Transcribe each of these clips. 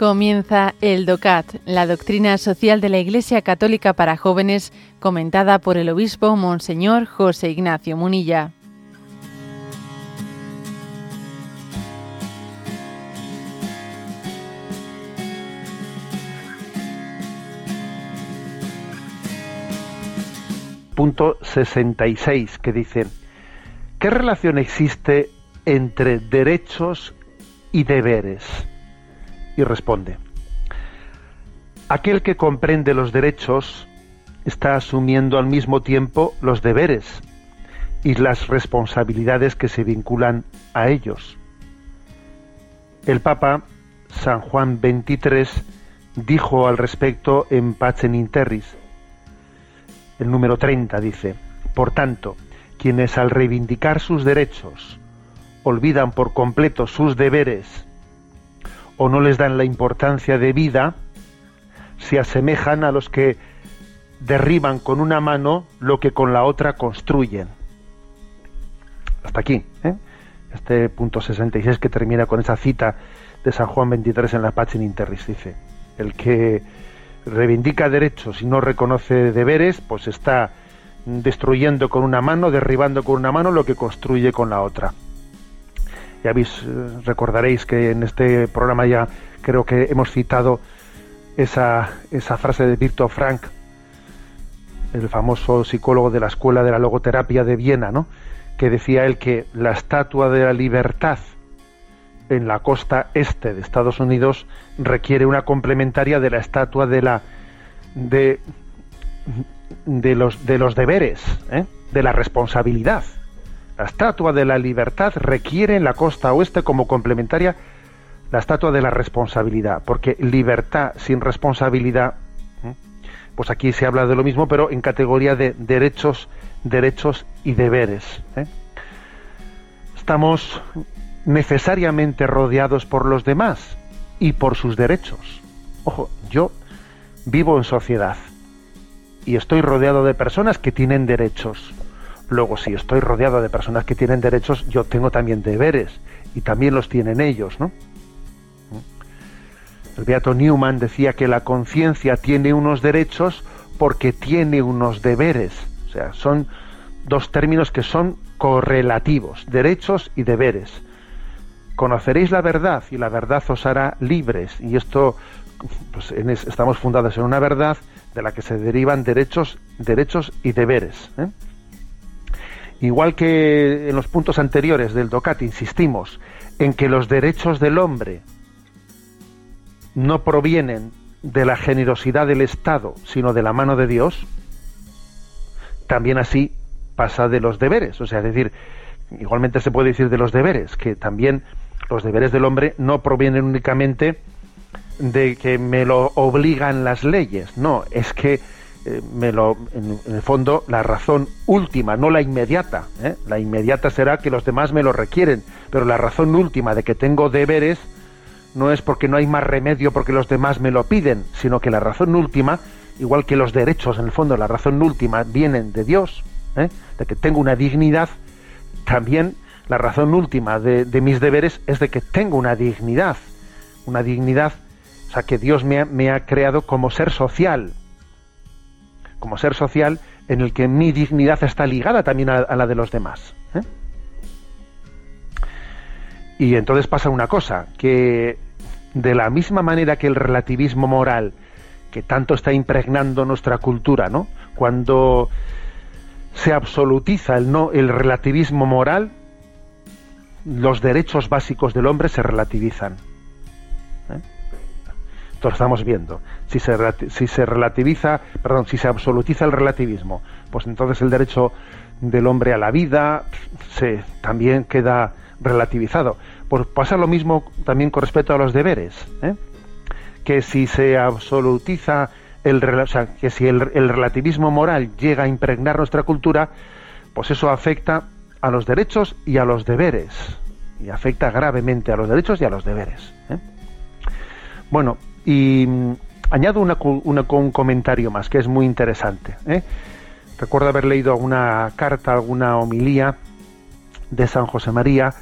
Comienza el DOCAT, la doctrina social de la Iglesia Católica para jóvenes, comentada por el obispo Monseñor José Ignacio Munilla. Punto 66 que dice, ¿qué relación existe entre derechos y deberes? Y responde, aquel que comprende los derechos está asumiendo al mismo tiempo los deberes y las responsabilidades que se vinculan a ellos. El Papa San Juan XXIII dijo al respecto en Pacem in Terris, el número 30 dice, por tanto, quienes al reivindicar sus derechos olvidan por completo sus deberes o no les dan la importancia de vida, se asemejan a los que derriban con una mano lo que con la otra construyen. Hasta aquí, ¿eh? este punto 66 que termina con esa cita de San Juan 23 en la Pachin Interris, dice, el que reivindica derechos y no reconoce deberes, pues está destruyendo con una mano, derribando con una mano lo que construye con la otra. Ya eh, recordaréis que en este programa ya creo que hemos citado esa, esa frase de Víctor Frank, el famoso psicólogo de la Escuela de la Logoterapia de Viena, ¿no? que decía él que la estatua de la libertad en la costa este de Estados Unidos requiere una complementaria de la estatua de la de, de los deberes, ¿eh? de la responsabilidad. La estatua de la libertad requiere en la costa oeste como complementaria la estatua de la responsabilidad, porque libertad sin responsabilidad, pues aquí se habla de lo mismo, pero en categoría de derechos, derechos y deberes. ¿eh? Estamos necesariamente rodeados por los demás y por sus derechos. Ojo, yo vivo en sociedad y estoy rodeado de personas que tienen derechos Luego, si estoy rodeado de personas que tienen derechos, yo tengo también deberes y también los tienen ellos, ¿no? El Beato Newman decía que la conciencia tiene unos derechos porque tiene unos deberes. O sea, son dos términos que son correlativos, derechos y deberes. Conoceréis la verdad y la verdad os hará libres. Y esto, pues estamos fundados en una verdad de la que se derivan derechos, derechos y deberes. ¿eh? Igual que en los puntos anteriores del DOCAT insistimos en que los derechos del hombre no provienen de la generosidad del Estado, sino de la mano de Dios, también así pasa de los deberes. O sea, es decir, igualmente se puede decir de los deberes, que también los deberes del hombre no provienen únicamente de que me lo obligan las leyes, no, es que eh, me lo, en, el fondo, la razón última, no la inmediata. ¿eh? La inmediata será que los demás me lo requieren, pero la razón última de que tengo deberes no es porque no hay más remedio porque los demás me lo piden, sino que la razón última, igual que los derechos, en el fondo, la razón última vienen de Dios, ¿eh? de que tengo una dignidad, también la razón última de, mis deberes es de que tengo una dignidad, una dignidad, o sea, que Dios me me ha creado como ser social, como ser social en el que mi dignidad está ligada también a, la de los demás. ¿eh? Y entonces pasa una cosa, que de la misma manera que el relativismo moral, que tanto está impregnando nuestra cultura, ¿no? Cuando se absolutiza el no el relativismo moral, los derechos básicos del hombre se relativizan. Lo estamos viendo. Si se, si se relativiza, perdón, si se absolutiza el relativismo, pues entonces el derecho del hombre a la vida se también queda relativizado. Pues pasa lo mismo también con respecto a los deberes, ¿eh? que si se absolutiza el, o que si el, el relativismo moral llega a impregnar nuestra cultura, pues eso afecta a los derechos y a los deberes y afecta gravemente a los derechos y a los deberes. ¿eh? Bueno, y mm, añado una, un comentario más que es muy interesante. ¿eh? Recuerdo haber leído alguna carta, alguna homilía de San José María,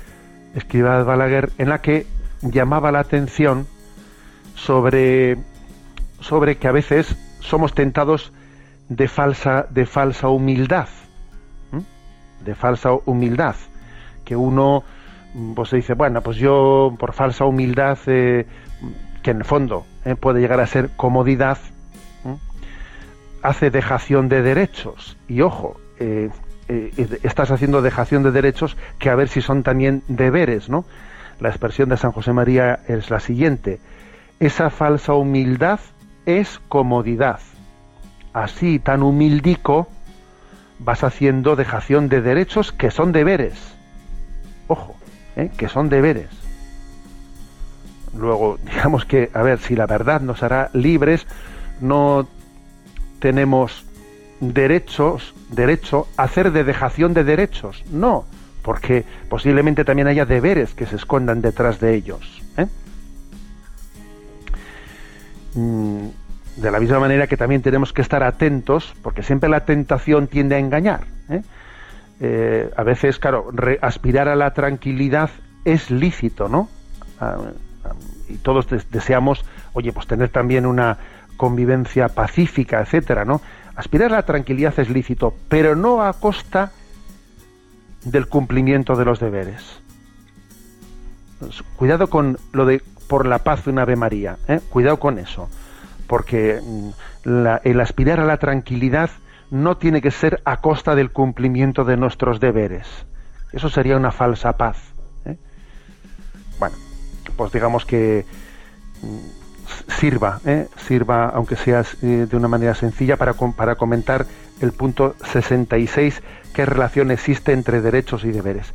escrita de Balaguer, en la que llamaba la atención sobre, sobre que a veces somos tentados de falsa, de falsa humildad, de falsa humildad, que uno pues se dice, bueno, pues yo por falsa humildad, eh, que en el fondo eh, puede llegar a ser comodidad, hace dejación de derechos. Y ojo, eh, estás haciendo dejación de derechos que a ver si son también deberes, ¿no? La expresión de San José María es la siguiente, esa falsa humildad es comodidad. Así, tan humildico, vas haciendo dejación de derechos que son deberes. Ojo, ¿eh? que son deberes. Luego, digamos que, a ver, si la verdad nos hará libres, no tenemos derechos, derecho a hacer de dejación de derechos. No, porque posiblemente también haya deberes que se escondan detrás de ellos. ¿eh? Mm, de la misma manera que también tenemos que estar atentos, porque siempre la tentación tiende a engañar. ¿eh? Eh, a veces, claro, aspirar a la tranquilidad es lícito, ¿no? Ah, y todos deseamos, oye, pues tener también una convivencia pacífica, etcétera, ¿no? Aspirar a la tranquilidad es lícito, pero no a costa del cumplimiento de los deberes. Cuidado con lo de por la paz de una Ave María, ¿eh? cuidado con eso porque mm, el aspirar a la tranquilidad no tiene que ser a costa del cumplimiento de nuestros deberes. Eso sería una falsa paz. Pues digamos que mm, sirva, ¿eh? sirva, aunque sea eh, de una manera sencilla, para, para comentar el punto 66, qué relación existe entre derechos y deberes.